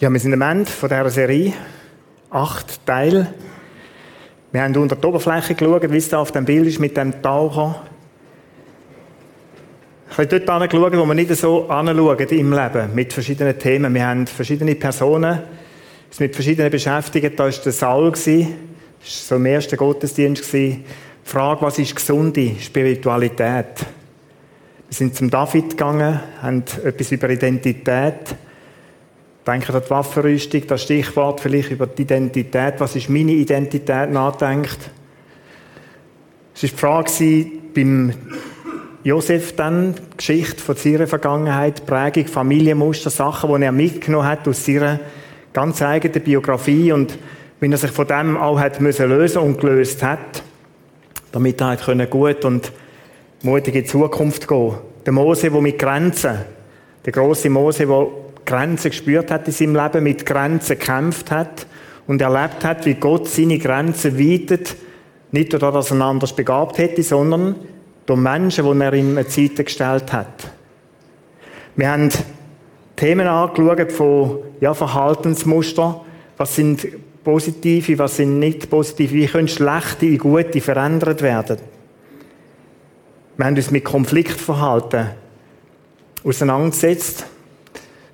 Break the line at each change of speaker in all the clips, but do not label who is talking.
Ja, wir sind am Ende von dieser Serie. Acht Teile. Wir haben unter die Oberfläche geschaut, wie es da auf dem Bild ist mit dem Taucher. Ich habe dort angeschaut, wo wir nicht so anschauen im Leben, mit verschiedenen Themen. Wir haben verschiedene Personen, uns mit verschiedenen beschäftigt. Da war der Saul, das war so im ersten Gottesdienst. Die Frage, was ist gesunde Spiritualität? Wir sind zum David gegangen, haben etwas über Identität Denken an die Waffenrüstung, das Stichwort vielleicht über die Identität. Was ist meine Identität nachdenkt? Es war die Frage beim Josef dann, Geschichte von seiner Vergangenheit, Prägung, Familienmuster, Sachen, die er mitgenommen hat aus seiner ganz eigenen Biografie und wie er sich von dem auch hat müssen lösen und gelöst hat, damit er halt gut und mutig in die Zukunft gehen Der Mose, der mit Grenzen, der große Mose, der Grenzen gespürt hat in seinem Leben, mit Grenzen gekämpft hat und erlebt hat, wie Gott seine Grenzen weitet, nicht dadurch, dass er anders begabt hätte, sondern durch Menschen, die er ihm eine Zeit gestellt hat. Wir haben Themen angeschaut von ja, Verhaltensmuster. Was sind positive, was sind nicht positive? Wie können schlechte in gute verändert werden? Wir haben uns mit Konfliktverhalten auseinandergesetzt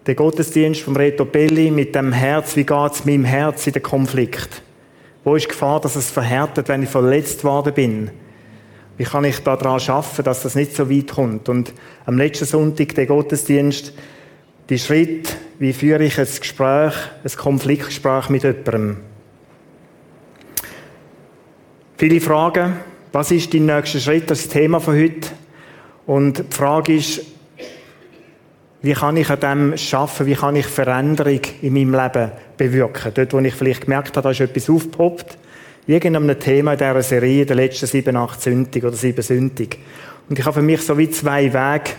der Gottesdienst vom Reto Belli mit dem Herz, wie geht es meinem Herz in den Konflikt? Wo ist die Gefahr, dass es verhärtet, wenn ich verletzt worden bin? Wie kann ich daran schaffen, dass das nicht so weit kommt? Und am letzten Sonntag der Gottesdienst, die Schritt, wie führe ich ein Gespräch, ein Konfliktgespräch mit jemandem? Viele Fragen. Was ist dein nächster Schritt? Das ist das Thema von heute. Und die Frage ist, wie kann ich an dem schaffen? Wie kann ich Veränderung in meinem Leben bewirken? Dort, wo ich vielleicht gemerkt habe, da ist etwas aufgepoppt. Irgendeinem Thema in dieser Serie, der letzten sieben, acht Sündig oder sieben Sündig. Und ich habe für mich so wie zwei Wege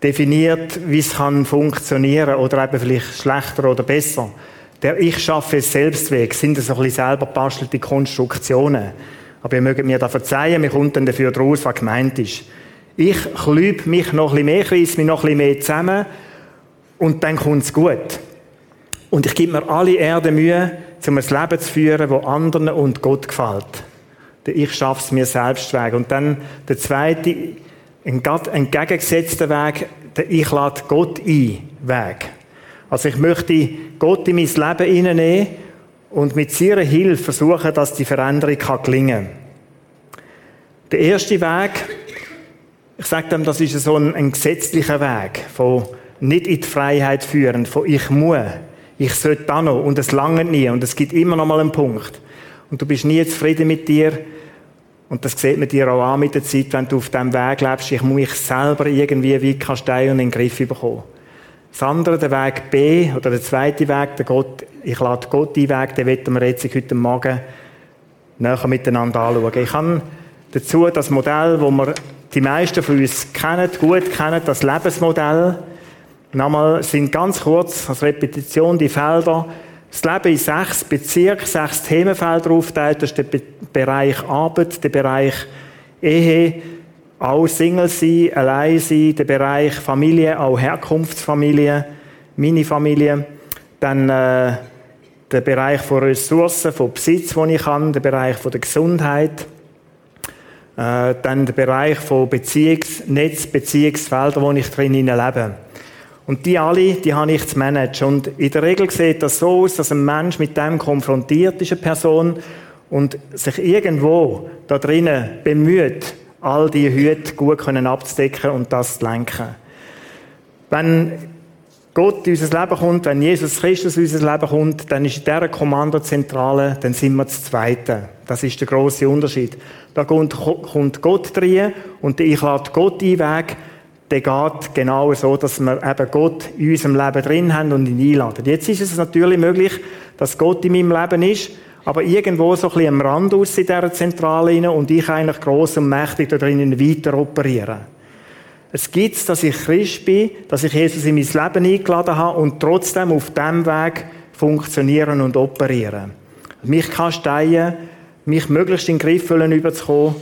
definiert, wie es kann funktionieren oder eben vielleicht schlechter oder besser. Der Ich schaffe es Selbstweg sind so ein bisschen selber bastelte Konstruktionen. Aber ihr mögt mir da verzeihen, mir kommt dann dafür draus, was gemeint ist. Ich klübe mich noch ein bisschen mehr, kreise mich noch ein bisschen mehr zusammen und dann kommt es gut. Und ich gebe mir alle Erde Mühe, um ein Leben zu führen, das anderen und Gott gefällt. Ich schaffe es mir selbst Weg. Und dann der zweite, ein entgegengesetzter Weg, der Ich lade Gott ein Weg. Also ich möchte Gott in mein Leben hineinnehmen und mit seiner Hilfe versuchen, dass die Veränderung gelingen kann. Der erste Weg, ich sage dem, das ist so ein, ein gesetzlicher Weg, von nicht in die Freiheit führen, von ich muss, ich sollte da noch und es lange nie und es gibt immer noch mal einen Punkt. Und du bist nie zufrieden mit dir und das sieht man dir auch an mit der Zeit, wenn du auf diesem Weg lebst, ich muss mich selber irgendwie wie Kastei und in den Griff bekommen. Das andere, der Weg B, oder der zweite Weg, der Gott, ich lade Gott ein Weg, den werden wir jetzt heute Morgen näher miteinander anschauen. Ich habe dazu das Modell, wo wir die meisten von uns kennen, gut kennen, das Lebensmodell. Nochmal sind ganz kurz als Repetition die Felder. Das Leben in sechs Bezirke, sechs Themenfelder aufteilt. Das ist der Be Bereich Arbeit, der Bereich Ehe, auch Single sein, allein sein, der Bereich Familie, auch Herkunftsfamilie, meine Familie. Dann äh, der Bereich von Ressourcen, von Besitz, den ich habe, der Bereich von der Gesundheit, äh, dann der Bereich von Beziehungsnetz, Beziehungsfelder, wo ich drin lebe. Und die alle, die habe ich zu managen. Und in der Regel sieht das so aus, dass ein Mensch mit dem konfrontiert ist, eine Person, und sich irgendwo da drinnen bemüht, all die Hüte gut abzudecken und das zu lenken. Wenn Gott in unser Leben kommt, wenn Jesus Christus in unser Leben kommt, dann ist in dieser Kommandozentrale, dann sind wir das Zweite. Das ist der große Unterschied. Da kommt, Gott rein und ich lade Gott ein Weg, der geht genau so, dass wir eben Gott in unserem Leben drin haben und ihn einladen. Jetzt ist es natürlich möglich, dass Gott in meinem Leben ist, aber irgendwo so ein bisschen am Rand aus in dieser Zentrale rein und ich eigentlich gross und mächtig da drinnen weiter operieren. Es gibt dass ich Christ bin, dass ich Jesus in mein Leben eingeladen habe und trotzdem auf diesem Weg funktionieren und operieren. Mich kasteien, mich möglichst in den Griff überzukommen,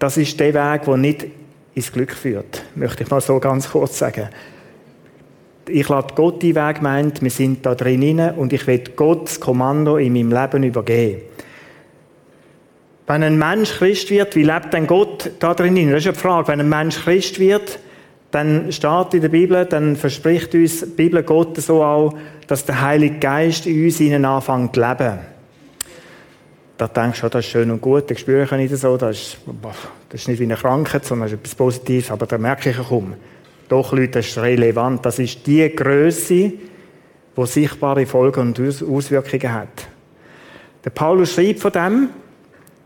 das ist der Weg, der nicht ins Glück führt. Möchte ich mal so ganz kurz sagen. Ich lade Gott die Weg meint, wir sind da drin und ich will Gott das Kommando in meinem Leben übergeben. Wenn ein Mensch Christ wird, wie lebt denn Gott da drin? Das ist eine Frage. Wenn ein Mensch Christ wird, dann steht in der Bibel, dann verspricht uns die Bibel Gott so auch, dass der Heilige Geist in uns ihnen anfängt zu leben. Da denkst du, das ist schön und gut, das spüre ich nicht so, das ist, das ist nicht wie eine Krankheit, sondern ist etwas Positives, aber da merke ich kaum. Doch, Leute, das ist relevant. Das ist die Größe, die sichtbare Folgen und Auswirkungen hat. Der Paulus schreibt von dem,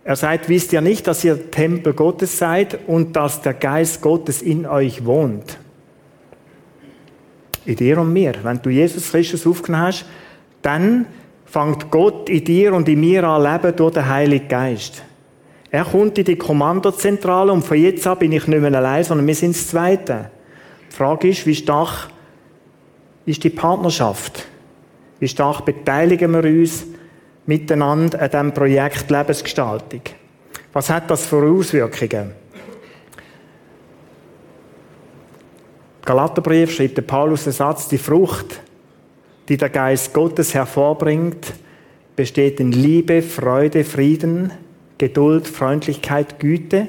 er sagt, wisst ihr nicht, dass ihr Tempel Gottes seid und dass der Geist Gottes in euch wohnt? In dir und mir. Wenn du Jesus Christus aufgenommen hast, dann fängt Gott in dir und in mir an leben durch den Heiligen Geist. Er kommt in die Kommandozentrale und von jetzt an bin ich nicht mehr allein, sondern wir sind das Zweite. Die Frage ist, wie stark ist die Partnerschaft? Wie stark beteiligen wir uns miteinander an diesem Projekt Lebensgestaltung? Was hat das für Auswirkungen? Galaterbrief schreibt der Paulus den Satz, die Frucht, die der Geist Gottes hervorbringt, besteht in Liebe, Freude, Frieden, Geduld, Freundlichkeit, Güte,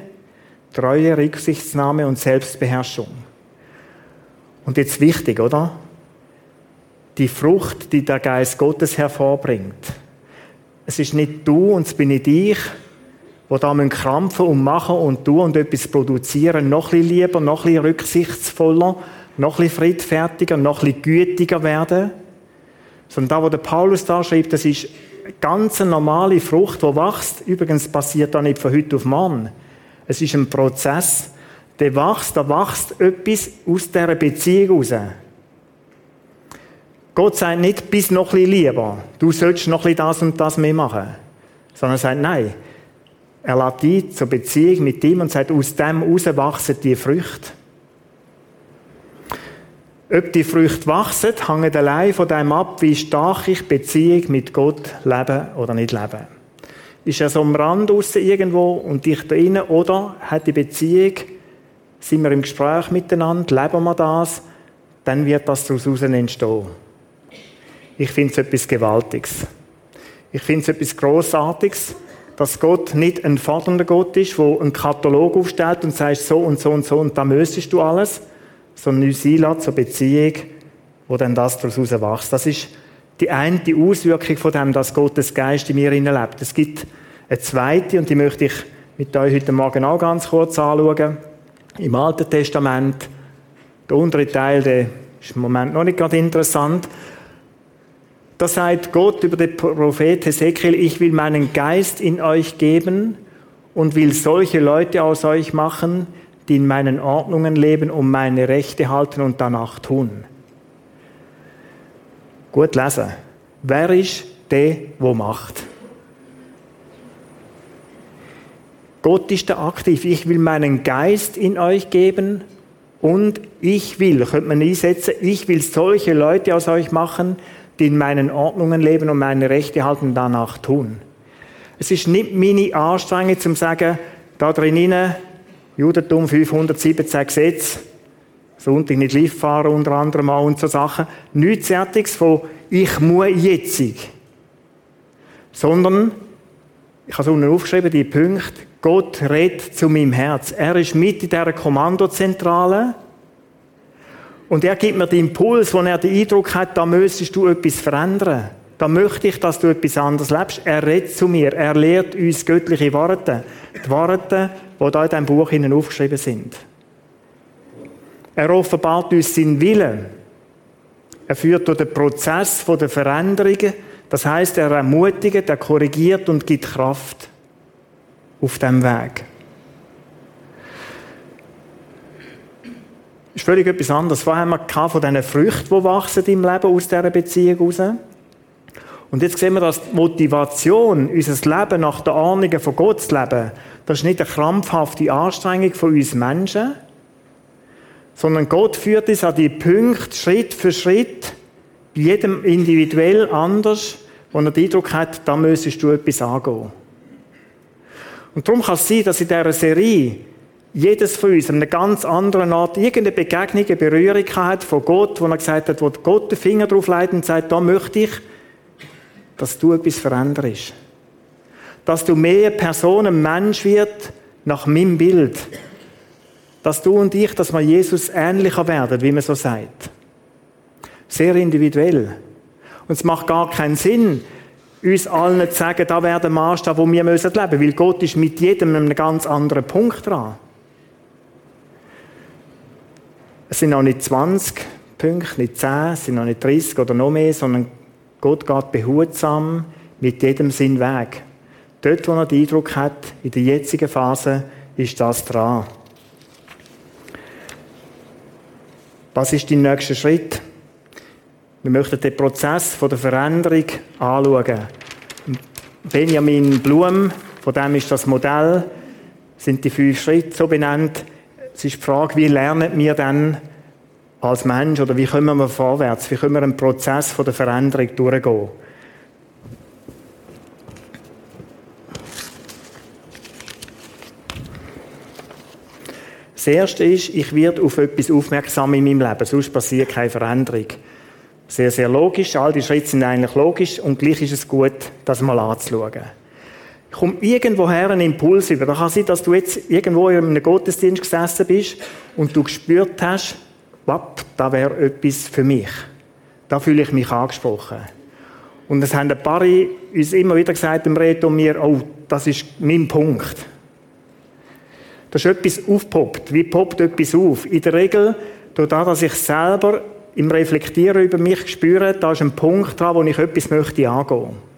Treue, Rücksichtsnahme und Selbstbeherrschung. Und jetzt wichtig, oder? Die Frucht, die der Geist Gottes hervorbringt. Es ist nicht du und es bin nicht ich, wo da krampfen und machen und tun und etwas produzieren, noch ein bisschen lieber, noch ein bisschen rücksichtsvoller, noch ein bisschen friedfertiger, noch ein bisschen gütiger werden. Sondern da, wo der Paulus da schreibt, das ist eine ganz normale Frucht, die wächst. Übrigens passiert da nicht von heute auf morgen. Es ist ein Prozess der wächst, da wächst etwas aus dieser Beziehung raus. Gott sagt nicht, bis noch ein bisschen lieber, du sollst noch ein bisschen das und das mehr machen. Sondern er sagt, nein, er lädt dich zur Beziehung mit ihm und sagt, aus dem heraus wachsen die Früchte. Ob die Früchte wachsen, hängt allein von dem ab, wie stark ich Beziehung mit Gott lebe oder nicht lebe. Ist er so am Rand aussen irgendwo und dich da drinnen, oder hat die Beziehung sind wir im Gespräch miteinander, leben wir das, dann wird das daraus entstehen. Ich finde es etwas Gewaltiges. Ich finde es etwas Grossartiges, dass Gott nicht ein fordernder Gott ist, der einen Katalog aufstellt und sagt, so und so und so und da müsstest du alles, sondern uns einlädt zur Beziehung, wo dann das daraus wächst. Das ist die eine die Auswirkung von dem, dass Gottes Geist in mir lebt. Es gibt eine zweite und die möchte ich mit euch heute Morgen auch ganz kurz anschauen im Alten Testament. Der untere Teil, der ist im Moment noch nicht gerade interessant. Da sagt Gott über den Prophet Hesekiel, ich will meinen Geist in euch geben und will solche Leute aus euch machen, die in meinen Ordnungen leben und meine Rechte halten und danach tun. Gut lesen. Wer ist der, wo macht? Gott ist da aktiv. Ich will meinen Geist in euch geben und ich will, könnte man einsetzen, ich will solche Leute aus euch machen, die in meinen Ordnungen leben und meine Rechte halten danach tun. Es ist nicht meine Anstrengung zum sagen, da drinnen, Judentum 517 Gesetze, Sonntag nicht live fahren unter anderem auch und so Sachen. Nichts Fertiges von ich muss jetzig. Sondern, ich habe es unten aufgeschrieben, die Punkte, Gott redet zu meinem Herz. Er ist mit in dieser Kommandozentrale. Und er gibt mir den Impuls, wo er den Eindruck hat, da müsstest du etwas verändern. Da möchte ich, dass du etwas anderes lebst. Er redet zu mir. Er lehrt uns göttliche Worte. Die Worte, die da in diesem Buch aufgeschrieben sind. Er offenbart uns seinen Willen. Er führt durch den Prozess der Veränderungen. Das heißt, er ermutigt, er korrigiert und gibt Kraft auf dem Weg. Ist völlig etwas anderes. Was haben wir von diesen Früchten, die wachsen im Leben aus dieser Beziehung heraus? Und jetzt sehen wir, dass die Motivation, unser Leben nach der Ahnung von Gott zu leben, das ist nicht eine krampfhafte Anstrengung von uns Menschen, sondern Gott führt uns an die Punkte Schritt für Schritt, jedem individuell anders, wo er den Eindruck hat, da müsstest du etwas angehen. Und darum kann es sein, dass in dieser Serie jedes von uns an einer ganz anderen Art irgendeine Begegnung, eine Berührung hat von Gott, wo er gesagt hat, wo Gott den Finger drauf legt und sagt, da möchte ich, dass du etwas veränderst. Dass du mehr Person, ein Mensch wird nach meinem Bild. Dass du und ich, dass wir Jesus ähnlicher werden, wie man so sagt. Sehr individuell. Und es macht gar keinen Sinn, uns allen zu sagen, da wäre der Maßstab, wo wir leben müssen weil Gott ist mit jedem einem ganz anderen Punkt dran. Es sind noch nicht 20 Punkte, nicht 10, es sind noch nicht 30 oder noch mehr, sondern Gott geht behutsam mit jedem seinen Weg. Dort, wo er den Eindruck hat, in der jetzigen Phase ist das dran. Was ist dein nächster Schritt? Wir möchten den Prozess der Veränderung anschauen. Benjamin Blum, von dem ist das Modell, sind die fünf Schritte so benannt. Es ist die Frage, wie lernen wir dann als Mensch oder wie kommen wir vorwärts? Wie können wir einen Prozess der Veränderung durchgehen? Das Erste ist, ich werde auf etwas aufmerksam in meinem Leben, sonst passiert keine Veränderung. Sehr, sehr logisch, all die Schritte sind eigentlich logisch und gleich ist es gut, das mal anzuschauen. Ich komme irgendwoher einen Impuls über. Da kann sein, dass du jetzt irgendwo in einem Gottesdienst gesessen bist und du gespürt hast, wapp, da wäre etwas für mich. Da fühle ich mich angesprochen. Und es haben ein paar uns immer wieder gesagt im Reto mir, oh, das ist mein Punkt. Da ist etwas aufgepoppt. Wie poppt etwas auf? In der Regel, das, dass ich selber im Reflektieren über mich spüre, da ist ein Punkt dran, wo ich etwas möchte angehen.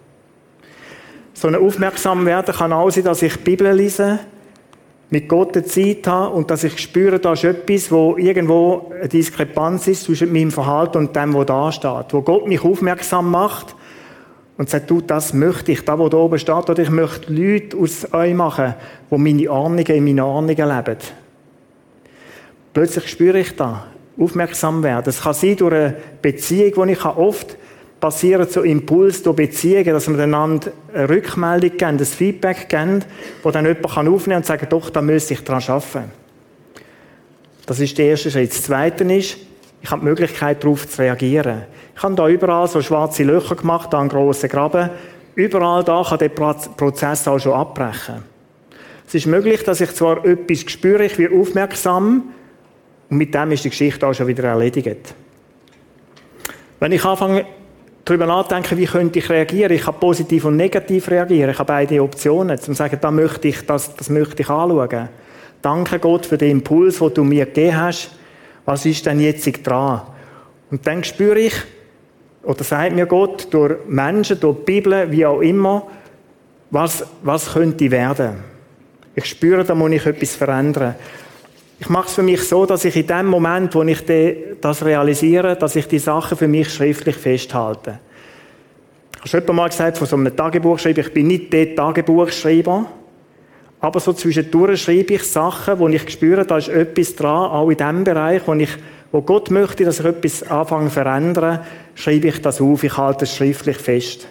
So ein aufmerksam werden kann auch sein, dass ich die Bibel lese, mit Gott eine Zeit habe und dass ich spüre, da ist etwas, wo irgendwo eine Diskrepanz ist zwischen meinem Verhalten und dem, was da steht. Wo Gott mich aufmerksam macht und sagt, du, das möchte ich, da wo da oben steht, oder ich möchte Leute aus euch machen, wo meine Ahnungen in meinen Ahnungen leben. Plötzlich spüre ich da, aufmerksam werden. Es kann sein durch eine Beziehung, die ich oft passieren so Impuls durch Beziehungen, dass wir einander eine Rückmeldung geben, ein Feedback geben, wo dann jemand aufnehmen kann und sagen, doch, da müsste ich dran arbeiten. Das ist der erste Schritt. Das zweite ist, ich habe die Möglichkeit, darauf zu reagieren. Ich habe da überall so schwarze Löcher gemacht, da einen grossen Graben. Überall da kann der Prozess auch schon abbrechen. Es ist möglich, dass ich zwar etwas spüre, ich werde aufmerksam und mit dem ist die Geschichte auch schon wieder erledigt. Wenn ich anfange, darüber nachdenken, wie könnte ich reagieren, ich kann positiv und negativ reagieren, ich habe beide Optionen, zum sagen, da möchte ich, das, das möchte ich anschauen. Danke Gott für den Impuls, den du mir gegeben hast. Was ist denn jetzt dran? Und dann spüre ich, oder sagt mir Gott durch Menschen, durch die Bibel, wie auch immer, was, was könnte werden. Ich spüre, da muss ich etwas verändern. Ich mache es für mich so, dass ich in dem Moment, wo ich das realisiere, dass ich die Sachen für mich schriftlich festhalte. Ich habe schon mal gesagt, von so einem Tagebuchschreiber, ich bin nicht der Tagebuchschreiber, aber so zwischendurch schreibe ich Sachen, wo ich spüre, da ist etwas dran, auch in dem Bereich, wo ich wo Gott möchte, dass ich etwas anfange zu verändern, schreibe ich das auf, ich halte es schriftlich fest.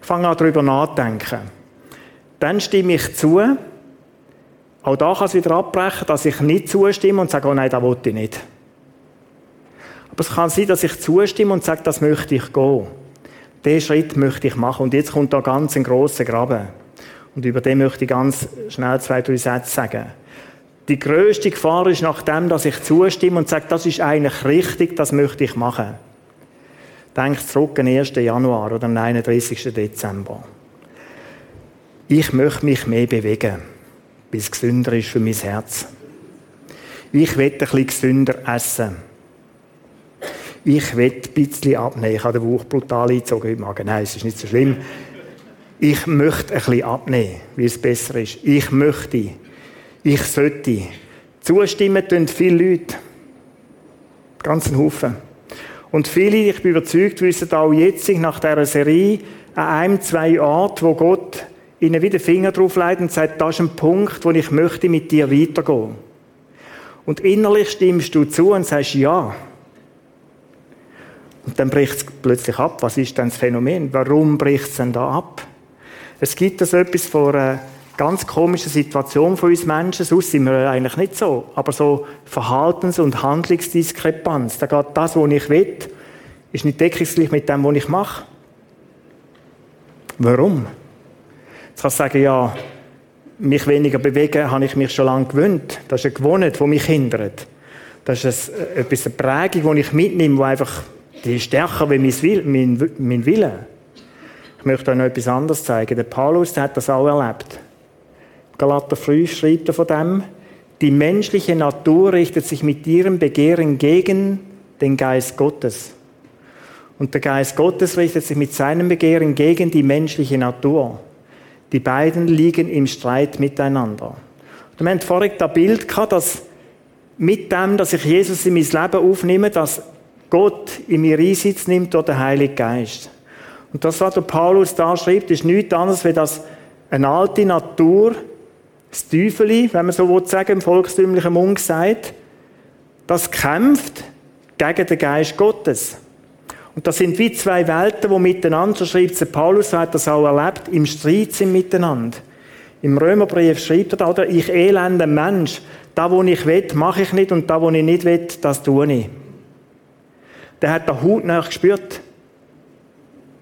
Ich fange an, darüber nachzudenken. Dann stimme ich zu. Auch da kann es wieder abbrechen, dass ich nicht zustimme und sage, oh nein, da wollte ich nicht. Aber es kann sein, dass ich zustimme und sage, das möchte ich gehen. Diesen Schritt möchte ich machen. Und jetzt kommt da ganz ein grosser Graben. Und über den möchte ich ganz schnell zwei, drei Sätze sagen. Die größte Gefahr ist nach dem, dass ich zustimme und sage, das ist eigentlich richtig, das möchte ich machen. Denkt zurück am 1. Januar oder am 31. Dezember. Ich möchte mich mehr bewegen, bis es gesünder ist für mein Herz. Ich will ein bisschen gesünder essen. Ich will ein bisschen abnehmen. Ich habe den Bauch brutal eingezogen heute Morgen. Nein, es ist nicht so schlimm. Ich möchte ein bisschen abnehmen, wie es besser ist. Ich möchte ich sollte Zustimmen tun viele Leute. Ganzen Haufen. Und viele, ich bin überzeugt, wissen auch jetzt nach dieser Serie an einem, zwei Orten, wo Gott ihnen wieder Finger drauf legt und sagt, das ist ein Punkt, wo ich möchte mit dir weitergehen. Und innerlich stimmst du zu und sagst ja. Und dann bricht es plötzlich ab. Was ist denn das Phänomen? Warum bricht es denn da ab? Es gibt das etwas von einer ganz komischen Situation von uns Menschen. Sonst sind wir eigentlich nicht so. Aber so Verhaltens- und Handlungsdiskrepanz. Da geht das, was ich will, ist nicht deckungsgleich mit dem, was ich mache. Warum? Jetzt kannst du sagen, ja, mich weniger bewegen, habe ich mich schon lange gewöhnt. Das ist eine Gewohnheit, die mich hindert. Das ist ein, etwas, eine Prägung, die ich mitnehme, die einfach die ist stärker wie mein, mein Wille. Ich möchte euch noch etwas anderes zeigen. Der Paulus der hat das auch erlebt. Galater 5 schreibt er von dem, die menschliche Natur richtet sich mit ihrem Begehren gegen den Geist Gottes. Und der Geist Gottes richtet sich mit seinem Begehren gegen die menschliche Natur. Die beiden liegen im Streit miteinander. Und wir haben vorhin das Bild gehabt, dass mit dem, dass ich Jesus in mein Leben aufnehme, dass Gott in mir Einsitz nimmt durch den Heiligen Geist. Und das, was der Paulus da schreibt, ist nichts anderes, als dass eine alte Natur, das Teufeli, wenn man so will sagen, im volkstümlichen Mund sagt, das kämpft gegen den Geist Gottes. Und das sind wie zwei Welten, die miteinander, so schreibt der Paulus, hat das auch erlebt, im Streit sind miteinander. Im Römerbrief schreibt er da, ich elender Mensch, da wo ich will, mache ich nicht und da wo ich nicht will, das tue ich. Der hat den Hut nach gespürt.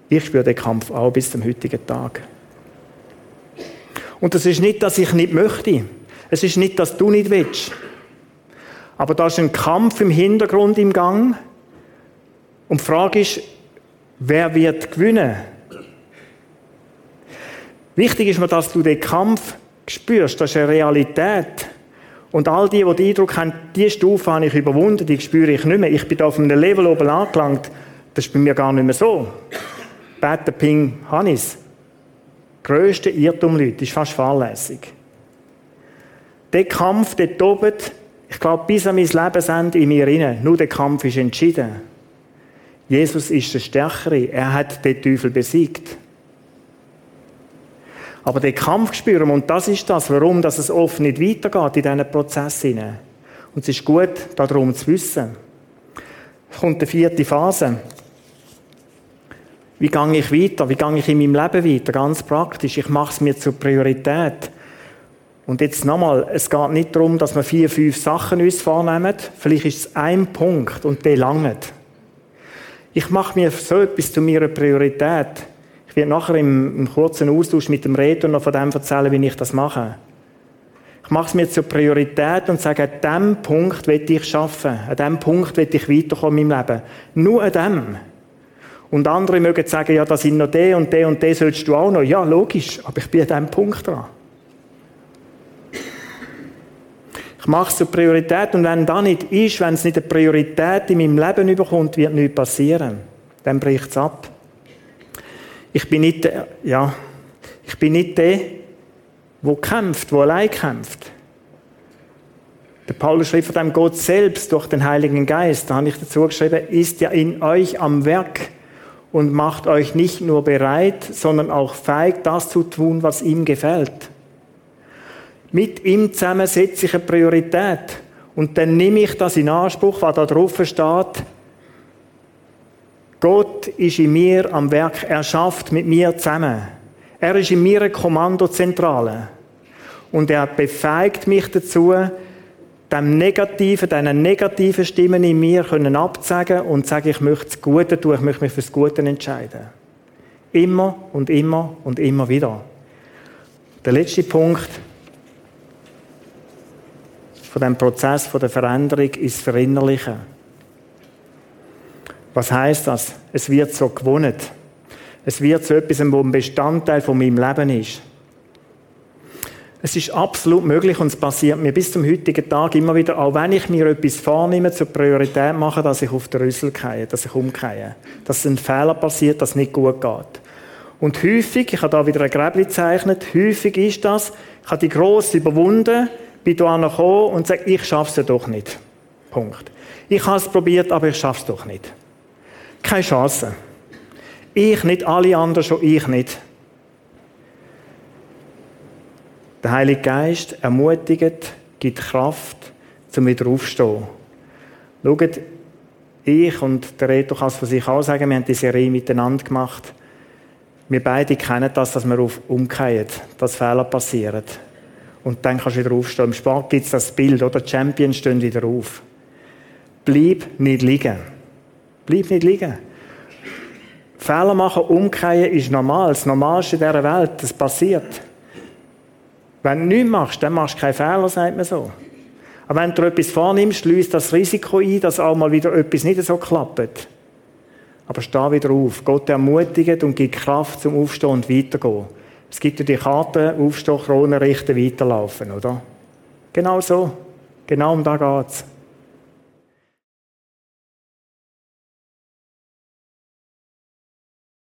Ich spüre den Kampf auch bis zum heutigen Tag. Und das ist nicht, dass ich nicht möchte. Es ist nicht, dass du nicht willst. Aber da ist ein Kampf im Hintergrund im Gang. Und die Frage ist, wer wird gewinnen? Wichtig ist mir, dass du den Kampf spürst. Das ist eine Realität. Und all die, die den Eindruck haben, diese Stufe habe ich überwunden, die spüre ich nicht mehr. Ich bin auf einem Level oben angelangt. Das ist bei mir gar nicht mehr so. Beten Ping Hannis. Grösste Irrtum, Leute, ist fast fahrlässig. Der Kampf dort oben, ich glaube, bis an mein Lebensende in mir rein, nur der Kampf ist entschieden. Jesus ist der Stärkere. Er hat den Teufel besiegt. Aber den Kampf spüren, und das ist das, warum dass es oft nicht weitergeht in diesen Prozessen. Und es ist gut, darum zu wissen. Es kommt die vierte Phase. Wie gehe ich weiter? Wie gehe ich in meinem Leben weiter? Ganz praktisch. Ich mache es mir zur Priorität. Und jetzt nochmal, es geht nicht darum, dass wir vier, fünf Sachen uns vornehmen. Vielleicht ist es ein Punkt und der langt. Ich mache mir so etwas zu meiner Priorität. Ich werde nachher im, im kurzen Austausch mit dem Redner noch von dem erzählen, wie ich das mache. Ich mache es mir zur Priorität und sage, an diesem Punkt will ich schaffen. An diesem Punkt will ich weiterkommen in meinem Leben. Nur an dem. Und andere mögen sagen, ja, da sind noch der und der und der sollst du auch noch. Ja, logisch, aber ich bin an diesem Punkt dran. Ich mache es zur Priorität und wenn das nicht ist, wenn es nicht eine Priorität in meinem Leben überkommt, wird nichts passieren. Dann bricht es ab. Ich bin nicht, der, ja, ich bin nicht der, der kämpft, der allein kämpft. Der Paulus schrieb von dem Gott selbst durch den Heiligen Geist, da habe ich dazu geschrieben, ist ja in euch am Werk und macht euch nicht nur bereit, sondern auch feig, das zu tun, was ihm gefällt. Mit ihm zusammen setze ich eine Priorität und dann nehme ich das in Anspruch, was da drauf steht, Gott ist in mir am Werk, er schafft mit mir zusammen. Er ist in mir eine Kommandozentrale. Und er befähigt mich dazu, dem negativen, diesen negativen Stimmen in mir können abzusagen und sagen, ich möchte das Gute tun, ich möchte mich für das Gute entscheiden. Immer und immer und immer wieder. Der letzte Punkt von dem Prozess von der Veränderung ist das Verinnerlichen. Was heißt das? Es wird so gewonnen. Es wird zu etwas, wo ein Bestandteil von meinem Leben ist. Es ist absolut möglich und es passiert mir bis zum heutigen Tag immer wieder, auch wenn ich mir etwas vornehme, zur Priorität mache, dass ich auf den Rüssel gehe, dass ich umgehe. Dass ein Fehler passiert, dass es nicht gut geht. Und häufig, ich habe da wieder ein Gräbli gezeichnet, häufig ist das, ich habe die grosse überwunden, bin da gekommen und sage, ich schaff's ja doch nicht. Punkt. Ich habe es probiert, aber ich schaff's doch nicht. Keine Chance. Ich nicht, alle anderen schon, ich nicht. Der Heilige Geist ermutigt, gibt Kraft, zum wieder aufzustehen. Schaut, ich und der Reto kann es von sich auch sagen, wir haben diese Serie miteinander gemacht. Wir beide kennen das, dass wir auf umkehren, dass Fehler passieren. Und dann kannst du wieder aufstehen. Im Sport gibt es das Bild, oder? Die Champions stehen wieder auf. Bleib nicht liegen. Bleib nicht liegen. Fehler machen, umkehren ist normal. Das Normalste in dieser Welt. Das passiert. Wenn du nichts machst, dann machst du keinen Fehler, sagt man so. Aber wenn du etwas vornimmst, löst das Risiko ein, dass auch mal wieder etwas nicht so klappt. Aber steh wieder auf. Gott ermutigt und gibt Kraft zum Aufstehen und weitergehen. Es gibt ja die Karte, Aufstehen, Krone richten, weiterlaufen, oder? Genau so. Genau um da geht's.